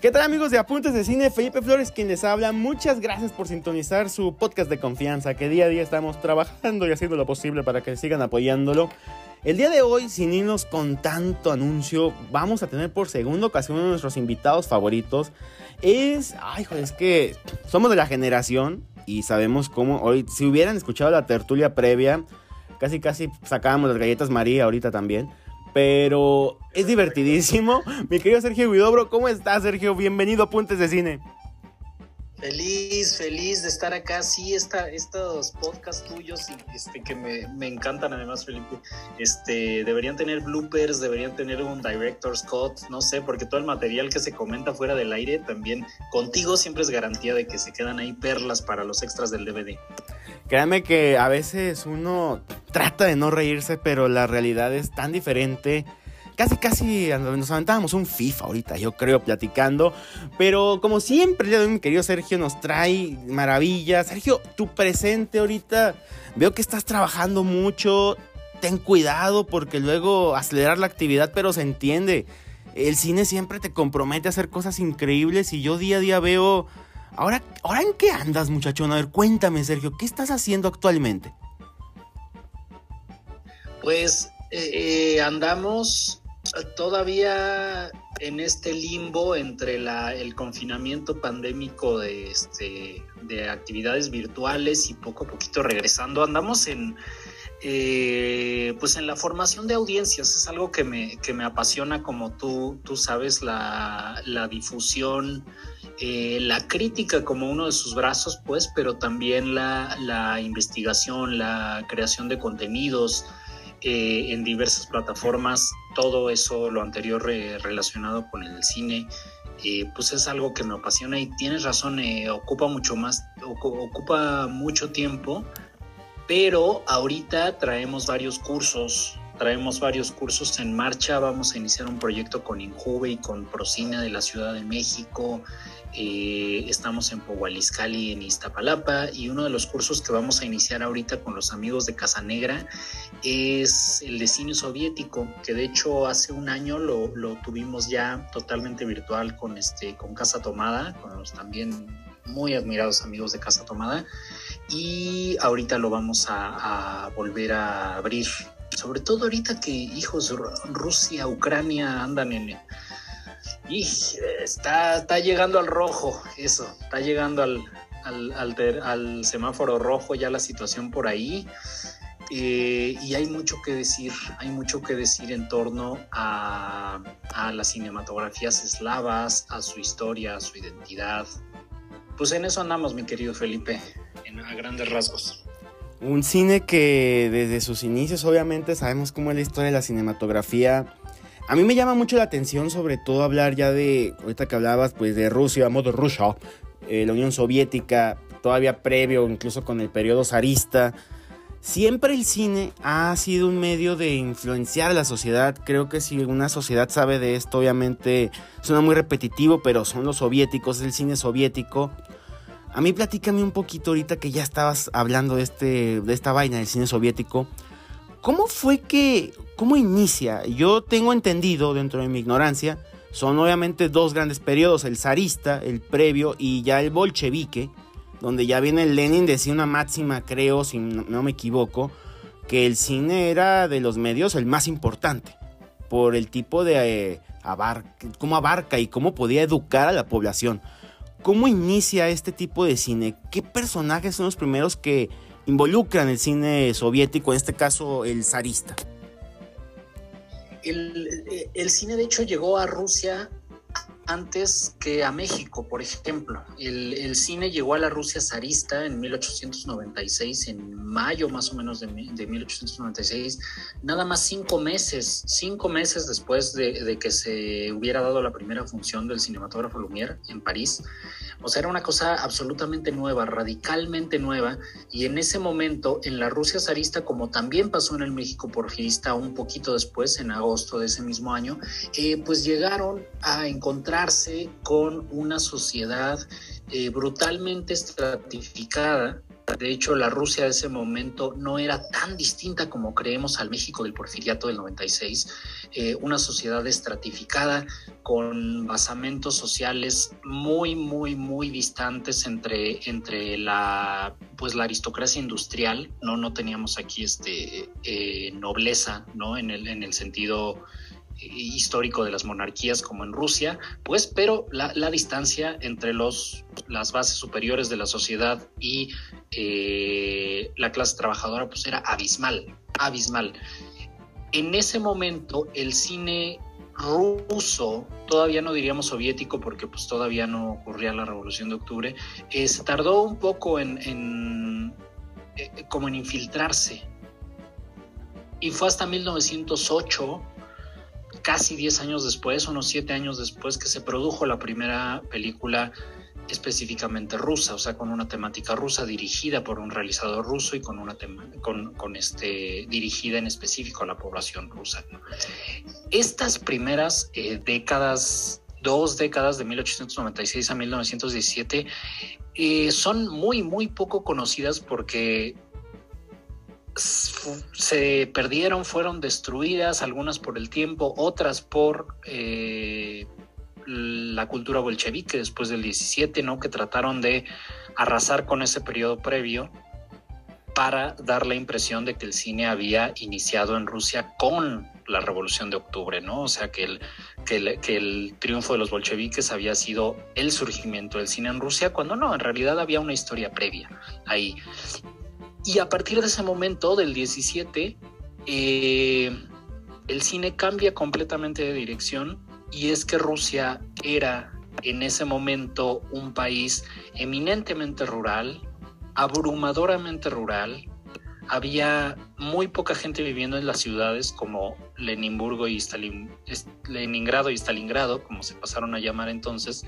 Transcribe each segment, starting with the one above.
¿Qué tal amigos de Apuntes de Cine? Felipe Flores quien les habla. Muchas gracias por sintonizar su podcast de confianza, que día a día estamos trabajando y haciendo lo posible para que sigan apoyándolo. El día de hoy, sin irnos con tanto anuncio, vamos a tener por segunda ocasión uno de nuestros invitados favoritos. Es, ay, joder, es que somos de la generación y sabemos cómo, hoy, si hubieran escuchado la tertulia previa, casi casi sacábamos las galletas María ahorita también. Pero es divertidísimo. Mi querido Sergio Guidobro, ¿cómo estás, Sergio? Bienvenido a Puntes de Cine. Feliz, feliz de estar acá. Sí, esta, estos podcasts tuyos este, que me, me, encantan además, Felipe. Este, deberían tener bloopers, deberían tener un director's cut, no sé, porque todo el material que se comenta fuera del aire también contigo siempre es garantía de que se quedan ahí perlas para los extras del DVD. Créanme que a veces uno trata de no reírse, pero la realidad es tan diferente casi, casi nos aventábamos un FIFA ahorita, yo creo, platicando. Pero como siempre, mi querido Sergio nos trae maravillas. Sergio, tu presente ahorita, veo que estás trabajando mucho. Ten cuidado porque luego acelerar la actividad, pero se entiende. El cine siempre te compromete a hacer cosas increíbles y yo día a día veo... Ahora, ¿ahora en qué andas, muchachón? A ver, cuéntame, Sergio, ¿qué estás haciendo actualmente? Pues eh, eh, andamos todavía en este limbo entre el confinamiento pandémico de, este, de actividades virtuales y poco a poquito regresando, andamos en, eh, pues en la formación de audiencias. Es algo que me, que me apasiona, como tú, tú sabes, la, difusión. Eh, la crítica como uno de sus brazos, pues, pero también la, la investigación, la creación de contenidos, eh, en diversas plataformas, todo eso, lo anterior relacionado con el cine, eh, pues es algo que me apasiona y tienes razón, eh, ocupa mucho más, ocupa mucho tiempo, pero ahorita traemos varios cursos, traemos varios cursos en marcha, vamos a iniciar un proyecto con Injuve y con Procina de la Ciudad de México, eh, estamos en Pohualizcali, en Iztapalapa, y uno de los cursos que vamos a iniciar ahorita con los amigos de Casa Negra es el de cine soviético, que de hecho hace un año lo, tuvimos ya totalmente virtual con, este, con Casa Tomada, con los también muy admirados amigos de Casa Tomada, y ahorita lo vamos a, a volver a abrir. Sobre todo ahorita que hijos Rusia, Ucrania andan en, y está, está llegando al rojo, eso, está llegando al, al, semáforo rojo ya la situación por ahí. Eh, y hay mucho que decir, hay mucho que decir en torno a, las cinematografías eslavas, a su historia, a su identidad. Pues en eso andamos, mi querido Felipe, a grandes rasgos. Un cine que desde sus inicios obviamente sabemos cómo es la historia de la cinematografía a mí me llama mucho la atención, sobre todo hablar ya de, ahorita que hablabas, pues de Rusia, modo Rusia, eh, la Unión Soviética, todavía previo, incluso con el periodo zarista. Siempre el cine ha sido un medio de influenciar a la sociedad. Creo que si una sociedad sabe de esto, obviamente suena muy repetitivo, pero son los soviéticos, el cine soviético. A mí platícame un poquito ahorita que ya estabas hablando de, este, de esta vaina del cine soviético. ¿Cómo fue que, cómo inicia? Yo tengo entendido, dentro de mi ignorancia, son obviamente dos grandes periodos, el zarista, el previo, y ya el bolchevique, donde ya viene Lenin, decía una máxima, creo, si no me equivoco, que el cine era de los medios el más importante, por el tipo de eh, cómo abarca y cómo podía educar a la población. ¿Cómo inicia este tipo de cine? ¿Qué personajes son los primeros que involucran el cine soviético, en este caso el zarista? El, cine de hecho llegó a Rusia antes que a México, por ejemplo. El, cine llegó a la Rusia zarista en 1896, en mayo más o menos de, 1896, nada más cinco meses, cinco meses después de, de, que se hubiera dado la primera función del cinematógrafo Lumière en París. O sea, era una cosa absolutamente nueva, radicalmente nueva, y en ese momento, en la Rusia zarista, como también pasó en el México porfirista un poquito después, en agosto de ese mismo año, eh, pues llegaron a encontrarse con una sociedad eh, brutalmente estratificada, De hecho, la Rusia de ese momento no era tan distinta como creemos al México del Porfiriato del 96, eh, una sociedad estratificada con basamentos sociales muy, muy, muy distantes entre, entre la, pues, la aristocracia industrial, ¿no? No teníamos aquí este, eh, nobleza, ¿no? En el, en el sentido histórico de las monarquías como en Rusia, pues, pero la, distancia entre los, las bases superiores de la sociedad y eh, la clase trabajadora pues era abismal, abismal. En ese momento el cine ruso, todavía no diríamos soviético porque pues todavía no ocurría la revolución de octubre, eh, se tardó un poco en, eh, como en infiltrarse. Y fue hasta 1908 casi 10 años después, unos 7 años después, que se produjo la primera película específicamente rusa, o sea, con una temática rusa dirigida por un realizador ruso y con una con, con, este dirigida en específico a la población rusa. Estas primeras eh, décadas, dos décadas de 1896 a 1917, eh, son muy, muy poco conocidas porque se perdieron, fueron destruidas, algunas por el tiempo, otras por eh, la cultura bolchevique después del 17, ¿no? que trataron de arrasar con ese periodo previo para dar la impresión de que el cine había iniciado en Rusia con la revolución de octubre, ¿no? O sea, que el, que el, que el triunfo de los bolcheviques había sido el surgimiento del cine en Rusia, cuando no, en realidad había una historia previa ahí. Y a partir de ese momento, del 17, eh, el cine cambia completamente de dirección y es que Rusia era en ese momento un país eminentemente rural, abrumadoramente rural. Había muy poca gente viviendo en las ciudades como Leninburgo y Leningrado y Stalingrado, como se pasaron a llamar entonces,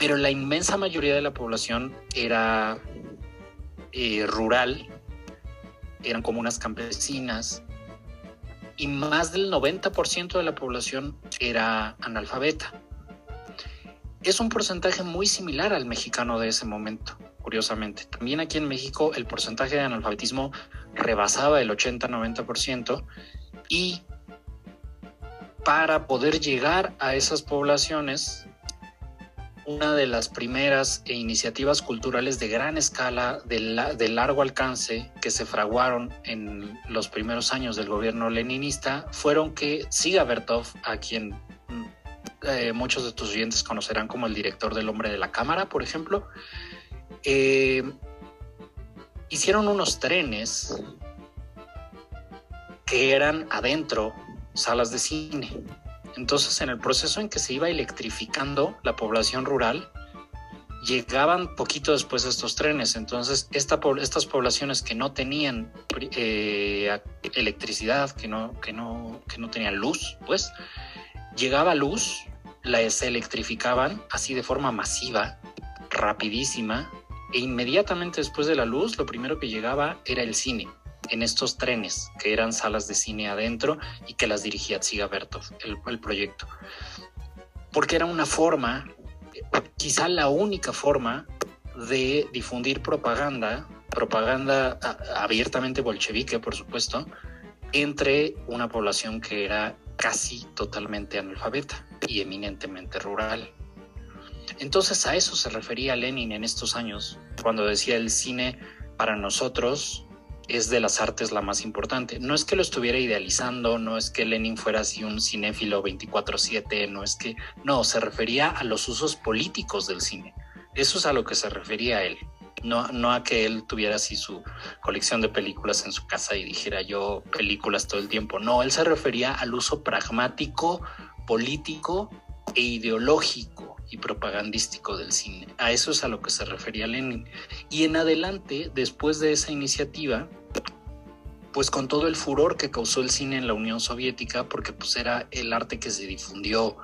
pero la inmensa mayoría de la población era eh, rural, eran comunas campesinas, y más del 90% de la población era analfabeta. Es un porcentaje muy similar al mexicano de ese momento, curiosamente. También aquí en México el porcentaje de analfabetismo rebasaba el 80-90% y para poder llegar a esas poblaciones una de las primeras iniciativas culturales de gran escala, de, largo alcance, que se fraguaron en los primeros años del gobierno leninista, fueron que Siga Bertov, a quien mm, eh, muchos de tus oyentes conocerán como el director del Hombre de la Cámara, por ejemplo, eh, hicieron unos trenes que eran adentro salas de cine entonces, en el proceso en que se iba electrificando la población rural, llegaban poquito después estos trenes. Entonces, estas poblaciones que no tenían eh, electricidad, que no, que, no, que no tenían luz, pues, llegaba luz, las electrificaban así de forma masiva, rapidísima, e inmediatamente después de la luz, lo primero que llegaba era el cine en estos trenes, que eran salas de cine adentro y que las dirigía Tsiga Bertov, el, proyecto. Porque era una forma, quizá la única forma de difundir propaganda, propaganda abiertamente bolchevique, por supuesto, entre una población que era casi totalmente analfabeta y eminentemente rural. Entonces a eso se refería Lenin en estos años, cuando decía el cine para nosotros es de las artes la más importante. No es que lo estuviera idealizando, no es que Lenin fuera así un cinéfilo 24/7, no es que, no, se refería a los usos políticos del cine. Eso es a lo que se refería él. No, no a que él tuviera así su colección de películas en su casa y dijera yo películas todo el tiempo. No, él se refería al uso pragmático, político e ideológico y propagandístico del cine. A eso es a lo que se refería Lenin. Y en adelante, después de esa iniciativa, pues con todo el furor que causó el cine en la Unión Soviética, porque pues era el arte que se difundió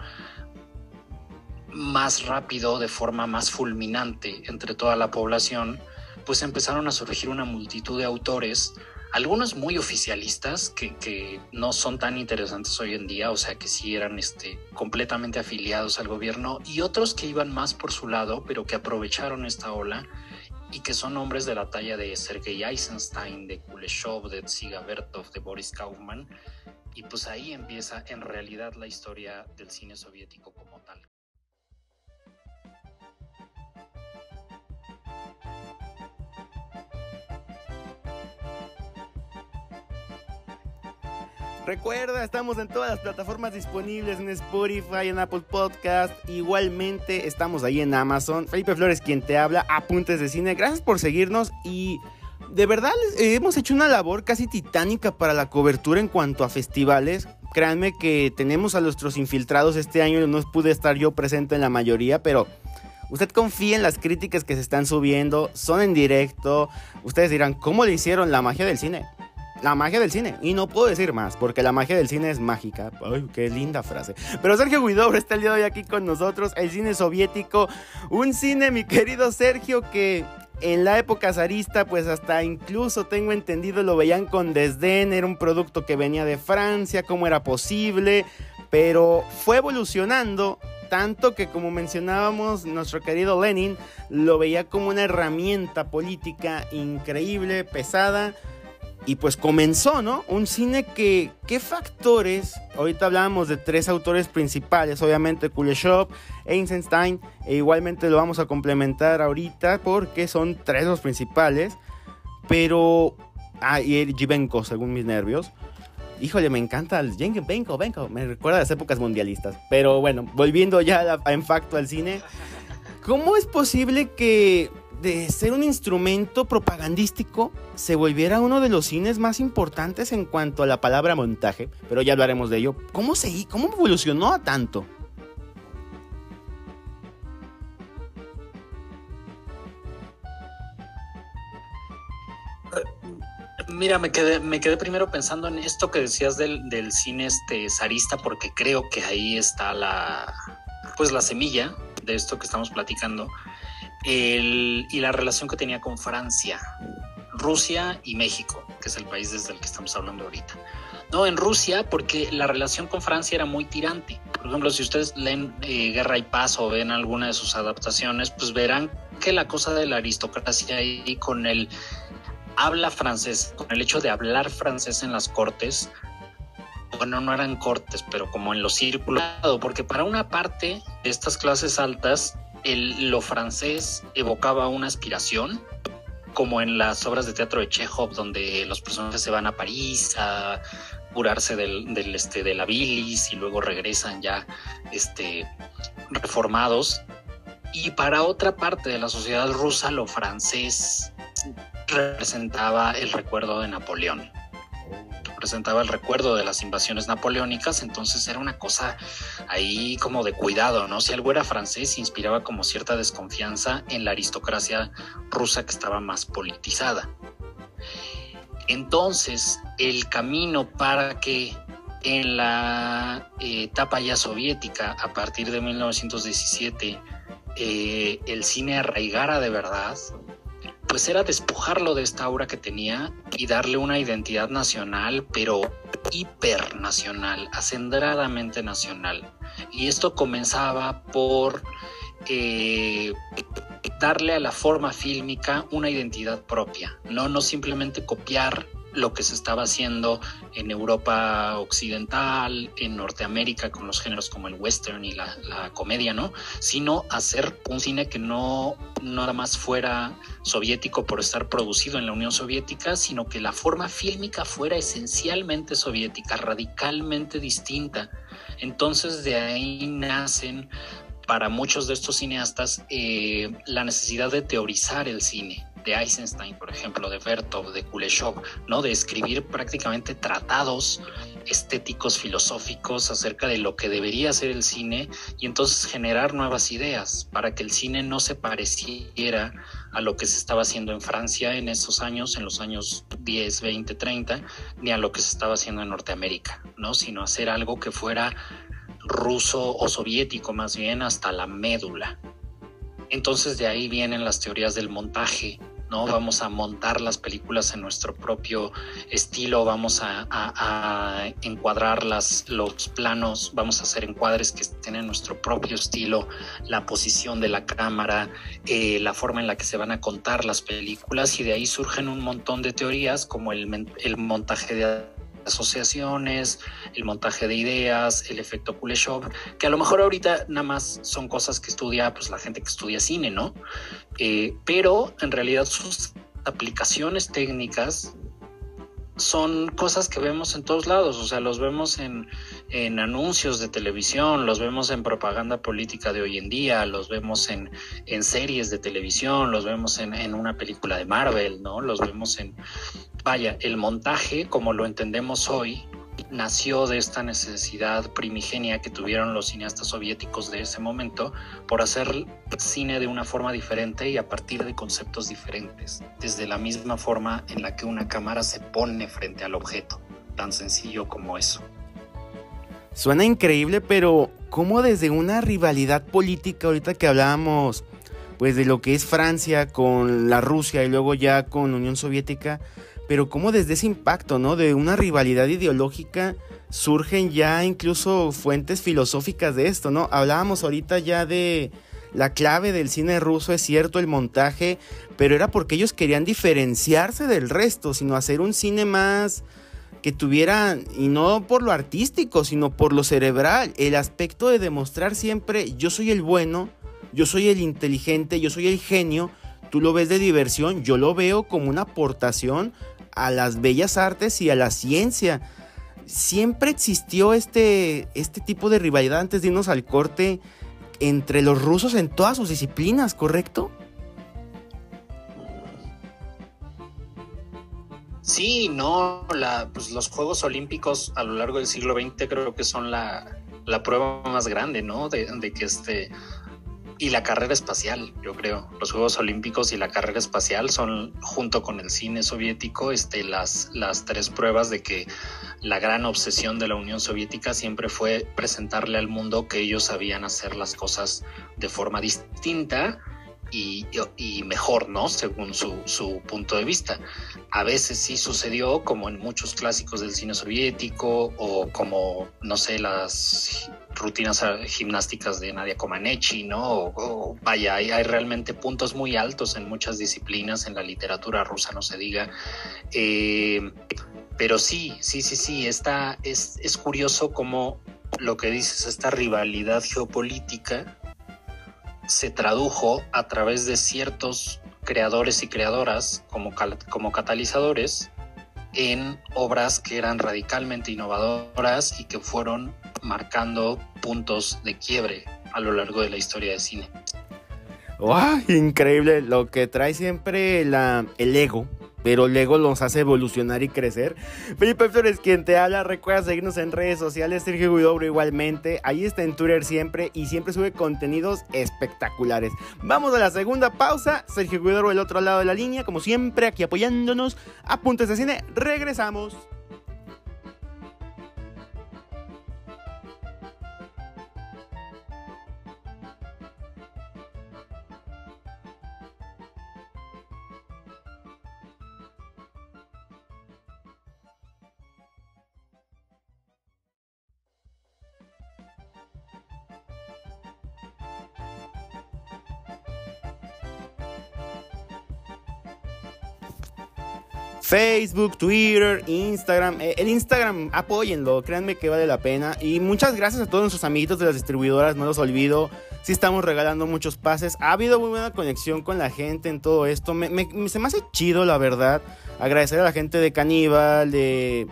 más rápido, de forma más fulminante entre toda la población, pues empezaron a surgir una multitud de autores, algunos muy oficialistas que, no son tan interesantes hoy en día, o sea que sí eran este, completamente afiliados al gobierno, y otros que iban más por su lado, pero que aprovecharon esta ola y que son hombres de la talla de Sergei Eisenstein, de Kuleshov, de Tsiga Vertov, de Boris Kaufman, y pues ahí empieza en realidad la historia del cine soviético como tal. Recuerda, estamos en todas las plataformas disponibles, en Spotify, en Apple Podcast. Igualmente estamos ahí en Amazon. Felipe Flores, quien te habla, apuntes de cine. Gracias por seguirnos y de verdad hemos hecho una labor casi titánica para la cobertura en cuanto a festivales. Créanme que tenemos a nuestros infiltrados este año. No pude estar yo presente en la mayoría, pero Usted confía en las críticas que se están subiendo, son en directo. Ustedes dirán, ¿cómo le hicieron la magia del cine? La magia del cine. Y no puedo decir más, porque la magia del cine es mágica. Ay, qué linda frase. Pero Sergio Guidobro está el día de hoy aquí con nosotros. El cine soviético. Un cine, mi querido Sergio, que en la época zarista, pues hasta incluso tengo entendido lo veían con desdén. Era un producto que venía de Francia, cómo era posible. Pero fue evolucionando tanto que como mencionábamos, nuestro querido Lenin lo veía como una herramienta política increíble, pesada, y pues comenzó, ¿no? Un cine que, ¿qué factores? Ahorita hablábamos de tres autores principales, obviamente Kuleshov, Eisenstein, e igualmente lo vamos a complementar ahorita porque son tres los principales, pero... Ah, y Jivenko, según mis nervios. Híjole, me encanta el Jivenko, Benko, me recuerda a las épocas mundialistas. Pero bueno, volviendo ya en facto al cine, ¿cómo es posible que de ser un instrumento propagandístico se volviera uno de los cines más importantes en cuanto a la palabra montaje, pero ya hablaremos de ello. ¿Cómo se cómo evolucionó a tanto? Mira, me quedé, me quedé primero pensando en esto que decías del, cine este zarista, porque creo que ahí está la pues la semilla de esto que estamos platicando y la relación que tenía con Francia, Rusia y México, que es el país desde el que estamos hablando ahorita. No, en Rusia, porque la relación con Francia era muy tirante. Por ejemplo, si ustedes leen eh, Guerra y Paz o ven alguna de sus adaptaciones, pues verán que la cosa de la aristocracia y con el habla francés, con el hecho de hablar francés en las cortes, bueno, no eran cortes, pero como en los círculos, porque para una parte de estas clases altas lo francés evocaba una aspiración, como en las obras de teatro de Chekhov, donde los personajes se van a París a curarse del, este, de la bilis y luego regresan ya este, reformados. Y para otra parte de la sociedad rusa, lo francés representaba el recuerdo de Napoleón presentaba el recuerdo de las invasiones napoleónicas, entonces era una cosa ahí como de cuidado, ¿no? Si algo era francés, inspiraba como cierta desconfianza en la aristocracia rusa que estaba más politizada. Entonces, el camino para que en la eh, etapa ya soviética, a partir de 1917, eh, el cine arraigara de verdad, pues era despojarlo de esta aura que tenía y darle una identidad nacional, pero hipernacional, acendradamente nacional. Y esto comenzaba por eh, darle a la forma fílmica una identidad propia, no, no simplemente copiar lo que se estaba haciendo en Europa occidental, en Norteamérica con los géneros como el western y la, comedia, ¿no? Sino hacer un cine que no nada más fuera soviético por estar producido en la Unión Soviética, sino que la forma fílmica fuera esencialmente soviética, radicalmente distinta. Entonces de ahí nacen para muchos de estos cineastas eh, la necesidad de teorizar el cine de Eisenstein, por ejemplo, de Vertov, de Kuleshov, ¿no? De escribir prácticamente tratados estéticos, filosóficos acerca de lo que debería ser el cine y entonces generar nuevas ideas para que el cine no se pareciera a lo que se estaba haciendo en Francia en esos años, en los años 10, 20, 30, ni a lo que se estaba haciendo en Norteamérica, ¿no? Sino hacer algo que fuera ruso o soviético más bien hasta la médula. Entonces de ahí vienen las teorías del montaje, ¿no? Vamos a montar las películas en nuestro propio estilo, vamos a, encuadrar las, los planos, vamos a hacer encuadres que estén en nuestro propio estilo, la posición de la cámara, eh, la forma en la que se van a contar las películas y de ahí surgen un montón de teorías como el, el montaje de asociaciones, el montaje de ideas, el efecto Kuleshov, que a lo mejor ahorita nada más son cosas que estudia pues la gente que estudia cine, ¿no? Eh, pero en realidad sus aplicaciones técnicas son cosas que vemos en todos lados, o sea, los vemos en, en, anuncios de televisión, los vemos en propaganda política de hoy en día, los vemos en, en series de televisión, los vemos en, en, una película de Marvel, ¿no? Los vemos en, vaya, el montaje, como lo entendemos hoy, nació de esta necesidad primigenia que tuvieron los cineastas soviéticos de ese momento por hacer cine de una forma diferente y a partir de conceptos diferentes, desde la misma forma en la que una cámara se pone frente al objeto, tan sencillo como eso. Suena increíble, pero ¿cómo desde una rivalidad política, ahorita que hablábamos pues de lo que es Francia con la Rusia y luego ya con Unión Soviética, pero como desde ese impacto, ¿no? De una rivalidad ideológica surgen ya incluso fuentes filosóficas de esto, ¿no? Hablábamos ahorita ya de la clave del cine ruso, es cierto, el montaje, pero era porque ellos querían diferenciarse del resto, sino hacer un cine más que tuviera, y no por lo artístico, sino por lo cerebral, el aspecto de demostrar siempre, yo soy el bueno, yo soy el inteligente, yo soy el genio, tú lo ves de diversión, yo lo veo como una aportación a las bellas artes y a la ciencia. Siempre existió este, este tipo de rivalidad antes de irnos al corte entre los rusos en todas sus disciplinas, ¿correcto? Sí, no, la, pues los Juegos Olímpicos a lo largo del siglo XX creo que son la, la prueba más grande, ¿no? De, de que este, y la carrera espacial, yo creo. Los Juegos Olímpicos y la carrera espacial son, junto con el cine soviético, este, las, las tres pruebas de que la gran obsesión de la Unión Soviética siempre fue presentarle al mundo que ellos sabían hacer las cosas de forma distinta y, mejor, ¿no? Según su, punto de vista. A veces sí sucedió, como en muchos clásicos del cine soviético, o como, no sé, las rutinas gimnásticas de Nadia Comaneci, ¿no? O, vaya, hay, hay, realmente puntos muy altos en muchas disciplinas, en la literatura rusa, no se diga. Eh, pero sí, sí, sí, sí, está, es, es curioso cómo lo que dices, esta rivalidad geopolítica se tradujo a través de ciertos creadores y creadoras como, como catalizadores en obras que eran radicalmente innovadoras y que fueron marcando puntos de quiebre a lo largo de la historia del cine. ¡Wow! Increíble lo que trae siempre la, el ego pero luego los hace evolucionar y crecer. Felipe Flores, quien te habla, recuerda seguirnos en redes sociales, Sergio Guidobro igualmente, ahí está en Twitter siempre y siempre sube contenidos espectaculares. Vamos a la segunda pausa, Sergio Guidobro del otro lado de la línea, como siempre, aquí apoyándonos, apuntes de cine, regresamos. Facebook, Twitter, Instagram. Eh, el Instagram, apóyenlo, créanme que vale la pena. Y muchas gracias a todos nuestros amiguitos de las distribuidoras, no los olvido. Sí estamos regalando muchos pases. Ha habido muy buena conexión con la gente en todo esto. se me hace chido, la verdad. Agradecer a la gente de Caníbal, de...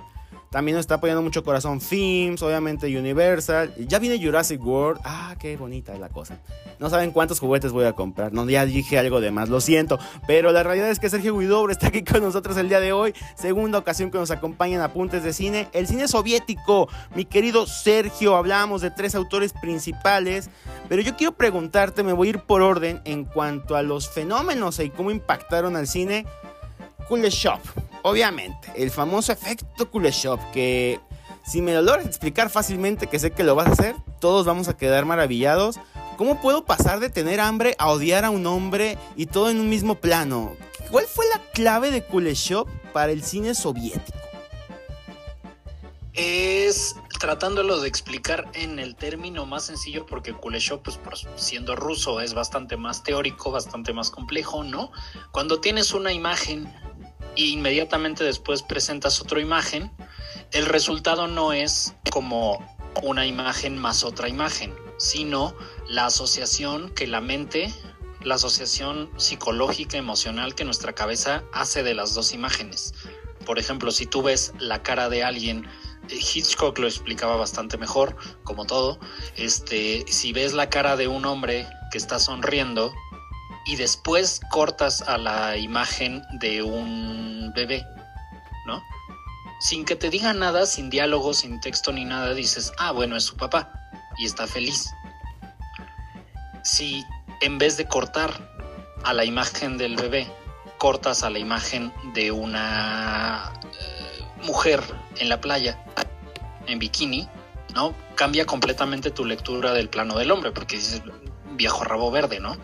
También nos está apoyando mucho Corazón Films, obviamente Universal. Ya viene Jurassic World. Ah, qué bonita es la cosa. No saben cuántos juguetes voy a comprar. No, ya dije algo de más, lo siento. Pero la realidad es que Sergio Guidobro está aquí con nosotros el día de hoy. Segunda ocasión que nos acompañan Apuntes de Cine. El cine soviético. Mi querido Sergio, hablamos de tres autores principales. Pero yo quiero preguntarte, me voy a ir por orden en cuanto a los fenómenos y cómo impactaron al cine. Kuleshov, obviamente, el famoso efecto Kuleshov, que si me lo logras explicar fácilmente, que sé que lo vas a hacer, todos vamos a quedar maravillados. ¿Cómo puedo pasar de tener hambre a odiar a un hombre y todo en un mismo plano? ¿Cuál fue la clave de Kuleshov para el cine soviético? Es tratándolo de explicar en el término más sencillo, porque Kuleshov, pues siendo ruso, es bastante más teórico, bastante más complejo, ¿no? Cuando tienes una imagen e inmediatamente después presentas otra imagen, el resultado no es como una imagen más otra imagen, sino la asociación que la mente, la asociación psicológica, emocional que nuestra cabeza hace de las dos imágenes. Por ejemplo, si tú ves la cara de alguien, eh, Hitchcock lo explicaba bastante mejor, como todo, este, si ves la cara de un hombre que está sonriendo y después cortas a la imagen de un bebé, ¿no? Sin que te diga nada, sin diálogo, sin texto ni nada, dices, ah, bueno, es su papá y está feliz. Si en vez de cortar a la imagen del bebé, cortas a la imagen de una eh, mujer en la playa, en bikini, ¿no? Cambia completamente tu lectura del plano del hombre, porque dices, viejo rabo verde, ¿no?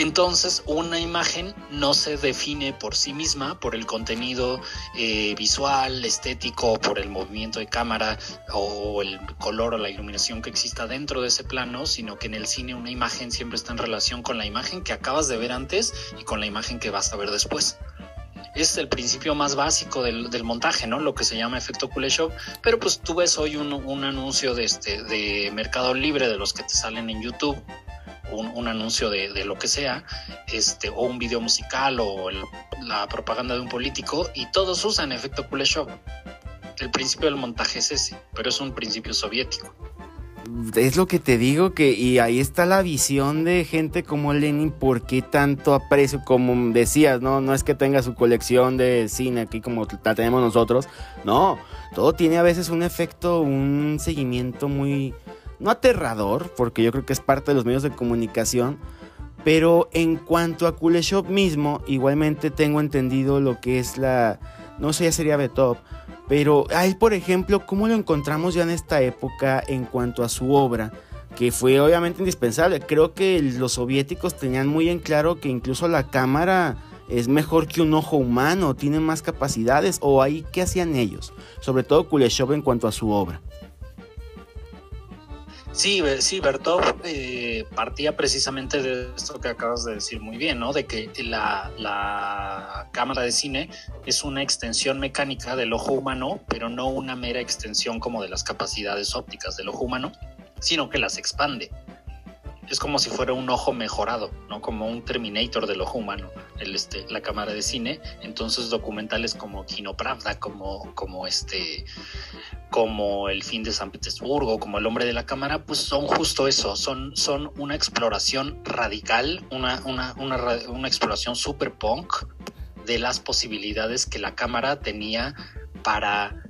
Entonces, una imagen no se define por sí misma, por el contenido eh, visual, estético, por el movimiento de cámara o el color o la iluminación que exista dentro de ese plano, sino que en el cine una imagen siempre está en relación con la imagen que acabas de ver antes y con la imagen que vas a ver después es el principio más básico del, montaje, ¿no? Lo que se llama efecto Kuleshov. Pero pues tú ves hoy un, un, anuncio de, este, de Mercado Libre, de los que te salen en YouTube, un, anuncio de, lo que sea, este, o un video musical o la propaganda de un político, y todos usan efecto Kuleshov. El principio del montaje es ese, pero es un principio soviético. Es lo que te digo que y ahí está la visión de gente como Lenin, ¿por qué tanto aprecio? Como decías, no, no es que tenga su colección de cine aquí como la tenemos nosotros, no, todo tiene a veces un efecto, un seguimiento muy, no aterrador, porque yo creo que es parte de los medios de comunicación, pero en cuanto a Kuleshov mismo, igualmente tengo entendido lo que es la, no sé, ya sería Betop, pero ahí, por ejemplo, ¿cómo lo encontramos ya en esta época en cuanto a su obra? Que fue obviamente indispensable. Creo que los soviéticos tenían muy en claro que incluso la cámara es mejor que un ojo humano, tiene más capacidades, o ahí, ¿qué hacían ellos? Sobre todo Kuleshov en cuanto a su obra. Sí, sí, Bertov eh, partía precisamente de esto que acabas de decir muy bien, ¿no? De que la, cámara de cine es una extensión mecánica del ojo humano, pero no una mera extensión como de las capacidades ópticas del ojo humano, sino que las expande es como si fuera un ojo mejorado, ¿no? Como un Terminator del ojo humano, el, este, la cámara de cine. Entonces documentales como Kino Pravda, como, como este, como El fin de San Petersburgo, como El hombre de la cámara, pues son justo eso, son, son una exploración radical, una, una, una, una exploración super punk de las posibilidades que la cámara tenía para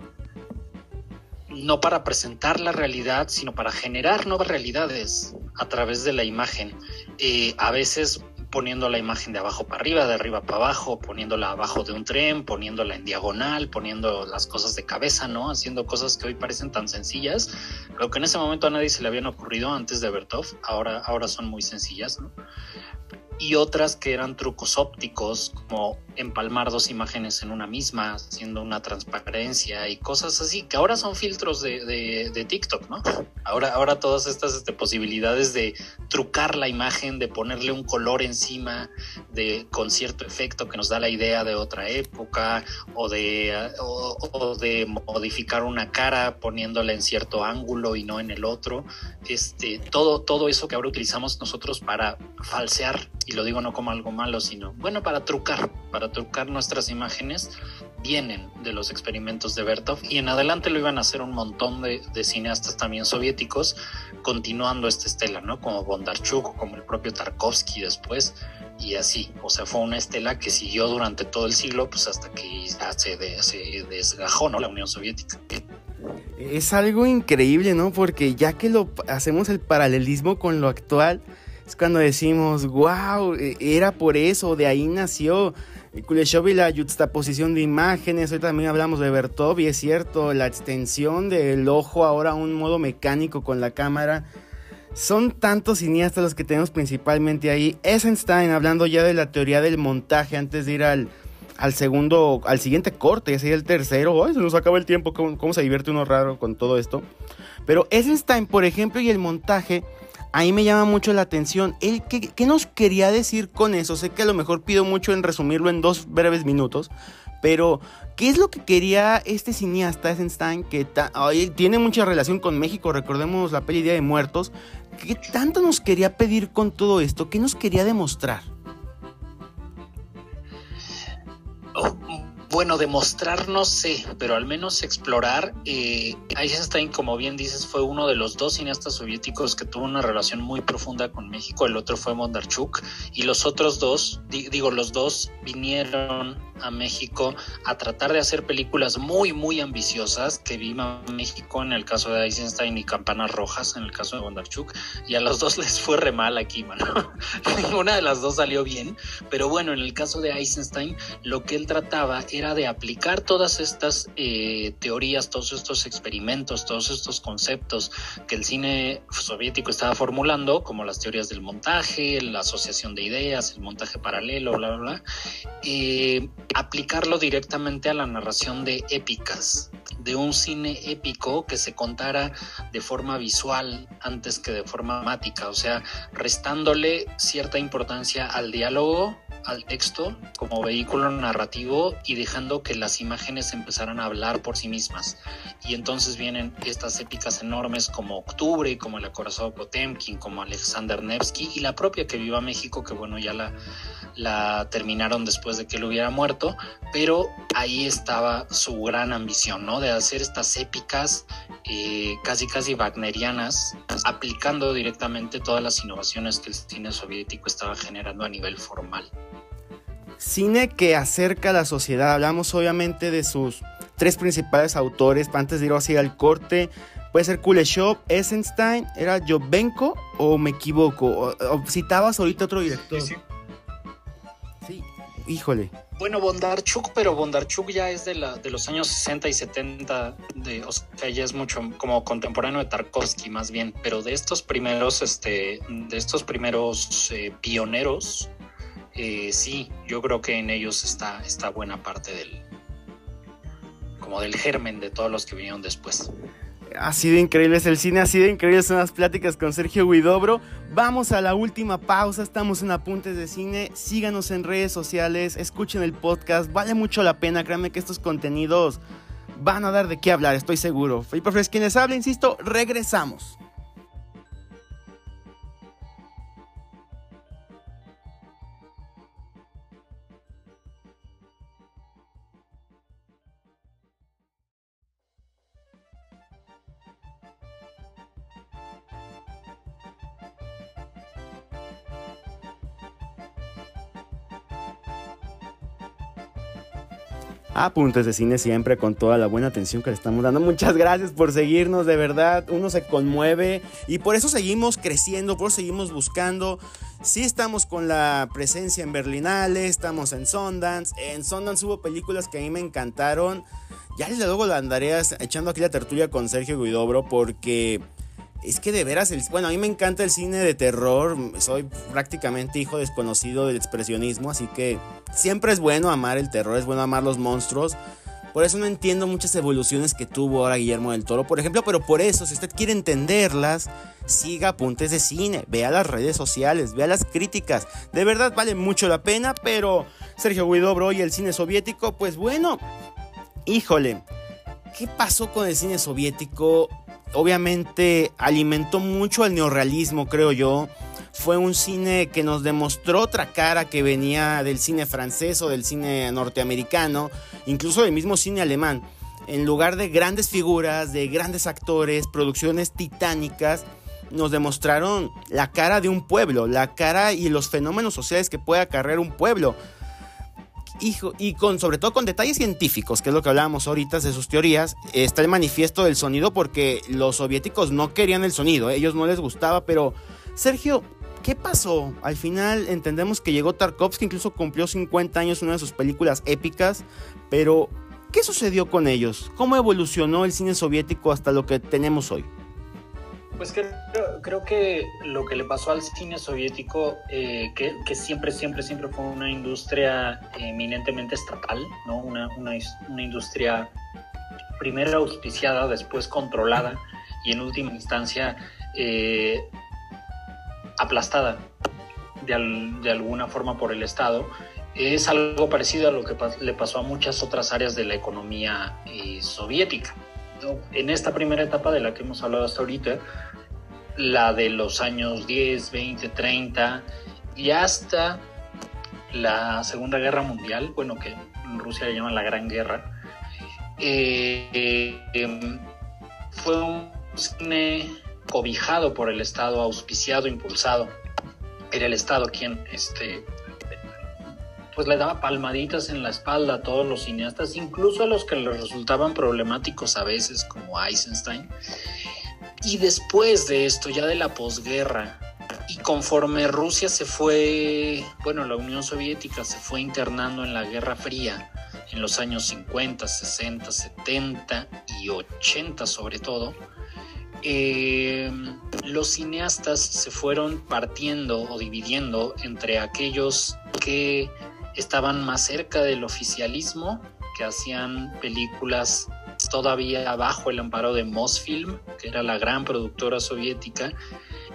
no para presentar la realidad, sino para generar nuevas realidades a través de la imagen. Eh, a veces poniendo la imagen de abajo para arriba, de arriba para abajo, poniéndola abajo de un tren, poniéndola en diagonal, poniendo las cosas de cabeza, ¿no? Haciendo cosas que hoy parecen tan sencillas, pero que en ese momento a nadie se le habían ocurrido antes de Bertov, ahora, ahora son muy sencillas, ¿no? Y otras que eran trucos ópticos, como empalmar dos imágenes en una misma, haciendo una transparencia y cosas así, que ahora son filtros de, de, TikTok, ¿no? Ahora, ahora todas estas este, posibilidades de trucar la imagen, de ponerle un color encima, de con cierto efecto que nos da la idea de otra época, o de, o, de modificar una cara poniéndola en cierto ángulo y no en el otro, este, todo, todo eso que ahora utilizamos nosotros para falsear y lo digo no como algo malo, sino bueno, para trucar, para trucar nuestras imágenes, vienen de los experimentos de Bertov y en adelante lo iban a hacer un montón de, cineastas también soviéticos, continuando esta estela, ¿no? Como Bondarchuk, como el propio Tarkovsky después, y así. O sea, fue una estela que siguió durante todo el siglo, pues hasta que se, se desgajó, ¿no? La Unión Soviética. Es algo increíble, ¿no? Porque ya que lo hacemos el paralelismo con lo actual, es cuando decimos, wow, e, era por eso, de ahí nació. Kuleshov y la juxtaposición de imágenes, hoy también hablamos de Bertov y es cierto, la extensión del ojo ahora a un modo mecánico con la cámara. son tantos cineastas los que tenemos principalmente ahí. Eisenstein, hablando ya de la teoría del montaje antes de ir al, al segundo, al siguiente corte, ese el tercero. Ay, se nos acaba el tiempo, ¿Cómo, se divierte uno raro con todo esto? Pero Eisenstein, por ejemplo, y el montaje, ahí me llama mucho la atención. Él, ¿qué, ¿qué, nos quería decir con eso? Sé que a lo mejor pido mucho en resumirlo en dos breves minutos, pero, ¿qué es lo que quería este cineasta Eisenstein? Que tiene mucha relación con México, recordemos la peli Día de Muertos. ¿Qué tanto nos quería pedir con todo esto? ¿Qué nos quería demostrar? Bueno, demostrar no sé, pero al menos explorar. Eh, Eisenstein, como bien dices, fue uno de los dos cineastas soviéticos que tuvo una relación muy profunda con México. El otro fue Mondarchuk. Y los otros dos, digo, los dos vinieron a México a tratar de hacer películas muy, muy ambiciosas que viva México en el caso de Eisenstein y Campanas Rojas en el caso de Bondarchuk. Y a los dos les fue re mal aquí, mano. Ninguna de las dos salió bien. Pero bueno, en el caso de Eisenstein, lo que él trataba era de aplicar todas estas eh, teorías, todos estos experimentos, todos estos conceptos que el cine soviético estaba formulando, como las teorías del montaje, la asociación de ideas, el montaje paralelo, bla, bla, bla. Eh, aplicarlo directamente a la narración de épicas, de un cine épico que se contara de forma visual antes que de forma mática, o sea, restándole cierta importancia al diálogo al texto como vehículo narrativo y dejando que las imágenes empezaran a hablar por sí mismas. Y entonces vienen estas épicas enormes como Octubre, como El Acorazado Potemkin, como Alexander Nevsky y la propia que viva México, que bueno, ya la, la terminaron después de que él hubiera muerto, pero ahí estaba su gran ambición, ¿no? De hacer estas épicas eh, casi casi wagnerianas, aplicando directamente todas las innovaciones que el cine soviético estaba generando a nivel formal. Cine que acerca a la sociedad. Hablamos obviamente de sus tres principales autores. Antes de ir así al corte, puede ser Kuleshov, Eisenstein, ¿era Jovenko o me equivoco? O, citabas ahorita otro director. Sí, sí. híjole. Bueno, Bondarchuk, pero Bondarchuk ya es de, la, de los años 60 y 70, de, o sea, ya es mucho como contemporáneo de Tarkovsky más bien, pero de estos primeros, este, de estos primeros eh, pioneros, eh, sí, yo creo que en ellos está, está buena parte del, como del germen de todos los que vinieron después. Así de increíble es el cine, así de increíbles son las pláticas con Sergio Guidobro. Vamos a la última pausa, estamos en Apuntes de Cine. Síganos en redes sociales, escuchen el podcast, vale mucho la pena, créanme que estos contenidos van a dar de qué hablar, estoy seguro. Felipe Flores quienes habla, insisto, regresamos. Apuntes de Cine siempre con toda la buena atención que le estamos dando. Muchas gracias por seguirnos, de verdad. Uno se conmueve y por eso seguimos creciendo, por eso seguimos buscando. Sí estamos con la presencia en Berlinale, estamos en Sundance. En Sundance hubo películas que a mí me encantaron. Ya desde luego la andaré echando aquí la tertulia con Sergio Guidobro porque es que de veras, el, bueno, a mí me encanta el cine de terror, soy prácticamente hijo desconocido del expresionismo, así que siempre es bueno amar el terror, es bueno amar los monstruos. Por eso no entiendo muchas evoluciones que tuvo ahora Guillermo del Toro, por ejemplo, pero por eso, si usted quiere entenderlas, siga apuntes de cine, vea las redes sociales, vea las críticas. De verdad vale mucho la pena, pero Sergio Guidobro y el cine soviético, pues bueno, híjole, ¿qué pasó con el cine soviético? Obviamente alimentó mucho el neorrealismo, creo yo. Fue un cine que nos demostró otra cara que venía del cine francés o del cine norteamericano, incluso del mismo cine alemán. En lugar de grandes figuras, de grandes actores, producciones titánicas, nos demostraron la cara de un pueblo, la cara y los fenómenos sociales que puede acarrear un pueblo y, con, sobre todo con detalles científicos, que es lo que hablábamos ahorita de sus teorías, está el manifiesto del sonido porque los soviéticos no querían el sonido, ellos no les gustaba, pero Sergio, ¿qué pasó? Al final entendemos que llegó Tarkovsky, incluso cumplió 50 años, una de sus películas épicas, pero ¿qué sucedió con ellos? ¿Cómo evolucionó el cine soviético hasta lo que tenemos hoy? Pues creo, que lo que le pasó al cine soviético, eh, que, siempre, siempre, siempre fue una industria eminentemente estatal, ¿no? Una, una, una industria primero auspiciada, después controlada y en última instancia eh, aplastada de, alguna forma por el Estado. Es algo parecido a lo que le pasó a muchas otras áreas de la economía eh, soviética. En esta primera etapa de la que hemos hablado hasta ahorita, la de los años 10, 20, 30 y hasta la Segunda Guerra Mundial, bueno, que en Rusia le llaman la Gran Guerra, eh, em, fue un cine cobijado por el Estado, auspiciado, impulsado. Era el Estado quien este, pues le daba palmaditas en la espalda a todos los cineastas, incluso a los que les resultaban problemáticos a veces, como Eisenstein. Y después de esto, ya de la posguerra, y conforme Rusia se fue, bueno, la Unión Soviética se fue internando en la Guerra Fría, en los años 50, 60, 70 y 80 sobre todo, eh, los cineastas se fueron partiendo o dividiendo entre aquellos que estaban más cerca del oficialismo, que hacían películas todavía bajo el amparo de Mosfilm, que era la gran productora soviética,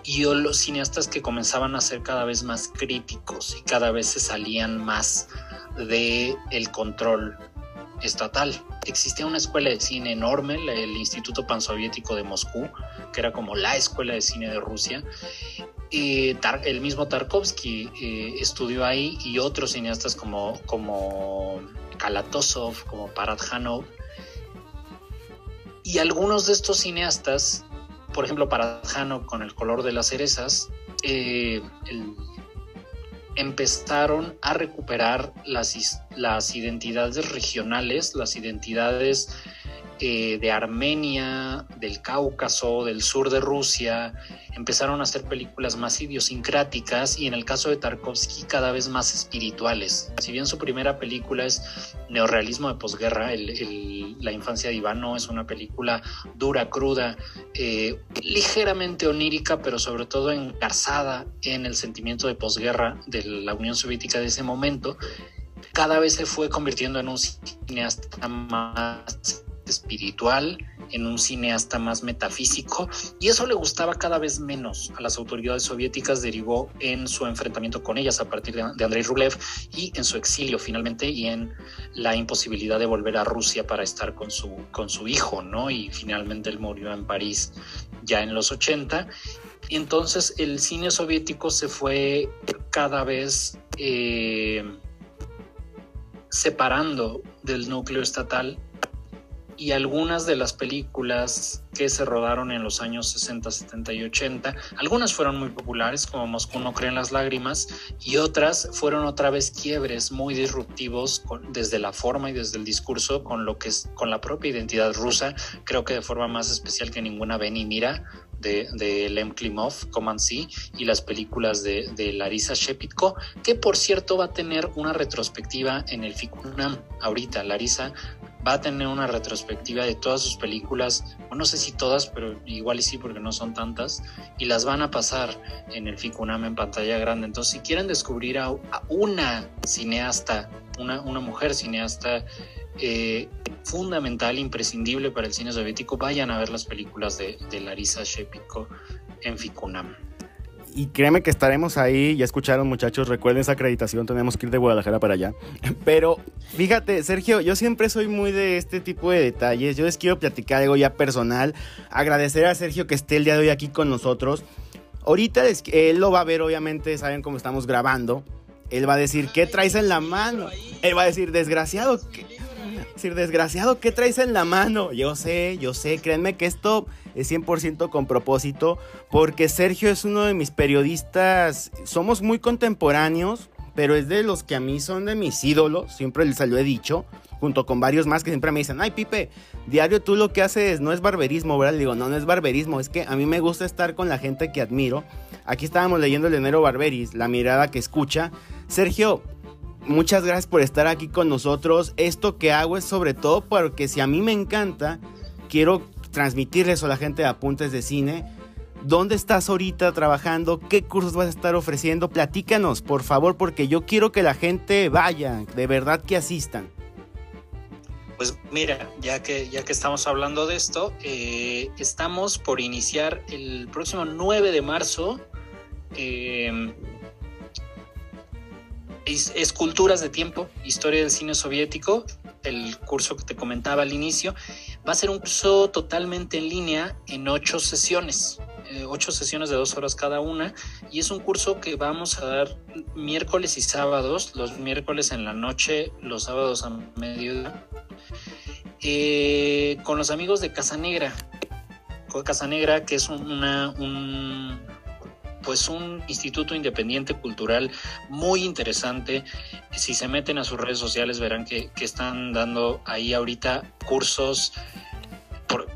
y los cineastas que comenzaban a ser cada vez más críticos y cada vez se salían más de el control estatal. Existía una escuela de cine enorme, el Instituto Pansoviético de Moscú, que era como la escuela de cine de Rusia. El mismo Tarkovsky eh, estudió ahí y otros cineastas como, como Kalatosov, como Paradjanov. Y algunos de estos cineastas, por ejemplo, Paradjanov con El color de las cerezas, eh, empezaron a recuperar las, las identidades regionales, las identidades eh, de Armenia, del Cáucaso, del sur de Rusia, empezaron a hacer películas más idiosincráticas y en el caso de Tarkovsky cada vez más espirituales. Si bien su primera película es neorrealismo de posguerra, La infancia de Ivano es una película dura, cruda, eh, ligeramente onírica, pero sobre todo encarzada en el sentimiento de posguerra de la Unión Soviética de ese momento, cada vez se fue convirtiendo en un cineasta más espiritual, en un cineasta más metafísico, y eso le gustaba cada vez menos a las autoridades soviéticas, derivó en su enfrentamiento con ellas a partir de, Andrei Rublev y en su exilio finalmente y en la imposibilidad de volver a Rusia para estar con su, con su hijo, ¿no? Y finalmente él murió en París ya en los 80. Y entonces el cine soviético se fue cada vez eh, separando del núcleo estatal y algunas de las películas que se rodaron en los años 60, 70 y 80, algunas fueron muy populares como Moscú no cree en las lágrimas y otras fueron otra vez quiebres muy disruptivos desde la forma y desde el discurso con lo que es con la propia identidad rusa, creo que de forma más especial que ninguna ven y mira de, de Lem Klimov, Comansi, y las películas de, de, Larisa Shepitko, que por cierto va a tener una retrospectiva en el FICUNAM ahorita. Larisa va a tener una retrospectiva de todas sus películas, o no sé si todas, pero igual y sí porque no son tantas, y las van a pasar en el Ficunam en pantalla grande. Entonces, si quieren descubrir a, una cineasta, una, mujer cineasta eh, fundamental, imprescindible para el cine soviético, vayan a ver las películas de, de Larisa Shepiko en Ficunam y créeme que estaremos ahí. Ya escucharon, muchachos. Recuerden esa acreditación. Tenemos que ir de Guadalajara para allá. Pero fíjate, Sergio, yo siempre soy muy de este tipo de detalles. Yo les quiero platicar algo ya personal. Agradecer a Sergio que esté el día de hoy aquí con nosotros. Ahorita él lo va a ver, obviamente. Saben cómo estamos grabando. Él va a decir, ¿qué traes en la mano? Él va a decir, desgraciado, ¿qué? Decir, desgraciado, ¿qué traes en la mano? Yo sé, yo sé, créanme que esto es 100% con propósito, porque Sergio es uno de mis periodistas, somos muy contemporáneos, pero es de los que a mí son de mis ídolos, siempre les lo he dicho, junto con varios más que siempre me dicen, ay Pipe, diario tú lo que haces no es barberismo, ¿verdad? Le digo, no, no es barberismo, es que a mí me gusta estar con la gente que admiro. Aquí estábamos leyendo el enero Barberis, la mirada que escucha. Sergio, muchas gracias por estar aquí con nosotros. Esto que hago es sobre todo porque si a mí me encanta, quiero transmitirles a la gente de apuntes de cine ¿Dónde estás ahorita trabajando? ¿Qué cursos vas a estar ofreciendo? Platícanos, por favor, porque yo quiero que la gente vaya, de verdad que asistan. Pues mira, ya que, ya que estamos hablando de esto, eh, estamos por iniciar el próximo 9 de marzo. Eh, Esculturas de tiempo, historia del cine soviético, el curso que te comentaba al inicio, va a ser un curso totalmente en línea en ocho sesiones, eh, ocho sesiones de dos horas cada una, y es un curso que vamos a dar miércoles y sábados, los miércoles en la noche, los sábados a mediodía, eh, con los amigos de Casa Negra, Casa que es una, un, pues un instituto independiente cultural muy interesante. Si se meten a sus redes sociales verán que, están dando ahí ahorita cursos,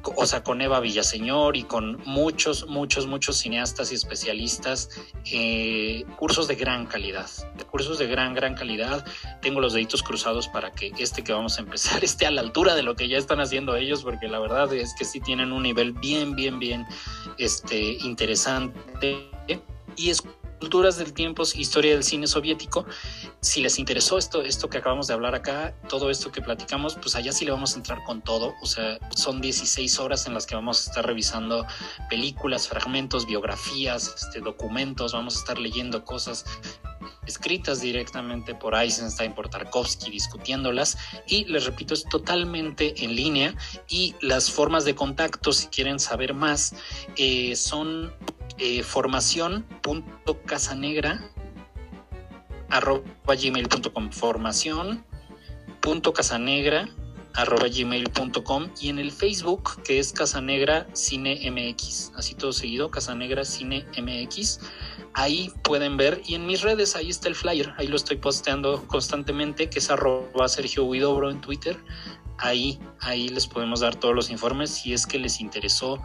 o sea, con Eva Villaseñor y con muchos, muchos, muchos cineastas y especialistas, eh, cursos de gran calidad, cursos de gran, gran calidad. Tengo los deditos cruzados para que este que vamos a empezar esté a la altura de lo que ya están haciendo ellos, porque la verdad es que sí tienen un nivel bien, bien, bien este, interesante y Esculturas del Tiempo, Historia del Cine Soviético. Si les interesó esto, esto que acabamos de hablar acá, todo esto que platicamos, pues allá sí le vamos a entrar con todo. O sea, son 16 horas en las que vamos a estar revisando películas, fragmentos, biografías, este, documentos, vamos a estar leyendo cosas escritas directamente por Eisenstein, por Tarkovsky, discutiéndolas. Y les repito, es totalmente en línea. Y las formas de contacto, si quieren saber más, eh, son eh, formación.casanegra arroba arroba y en el Facebook que es Casanegra Cine MX, así todo seguido, Casanegra Cine MX. Ahí pueden ver y en mis redes ahí está el flyer, ahí lo estoy posteando constantemente, que es arroba Sergio Huidobro en Twitter. Ahí, ahí les podemos dar todos los informes si es que les interesó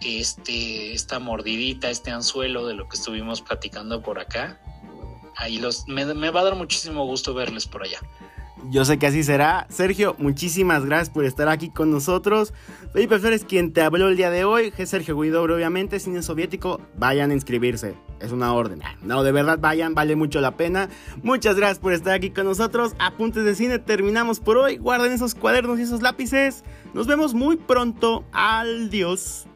este, esta mordidita, este anzuelo de lo que estuvimos platicando por acá. Ahí los, me, va a dar muchísimo gusto verles por allá. Yo sé que así será. Sergio, muchísimas gracias por estar aquí con nosotros. Felipe Flores, quien te habló el día de hoy. Sergio Guidobro, obviamente, cine soviético. Vayan a inscribirse. Es una orden. No, de verdad, vayan, vale mucho la pena. Muchas gracias por estar aquí con nosotros. Apuntes de cine, terminamos por hoy. Guarden esos cuadernos y esos lápices. Nos vemos muy pronto. Adiós.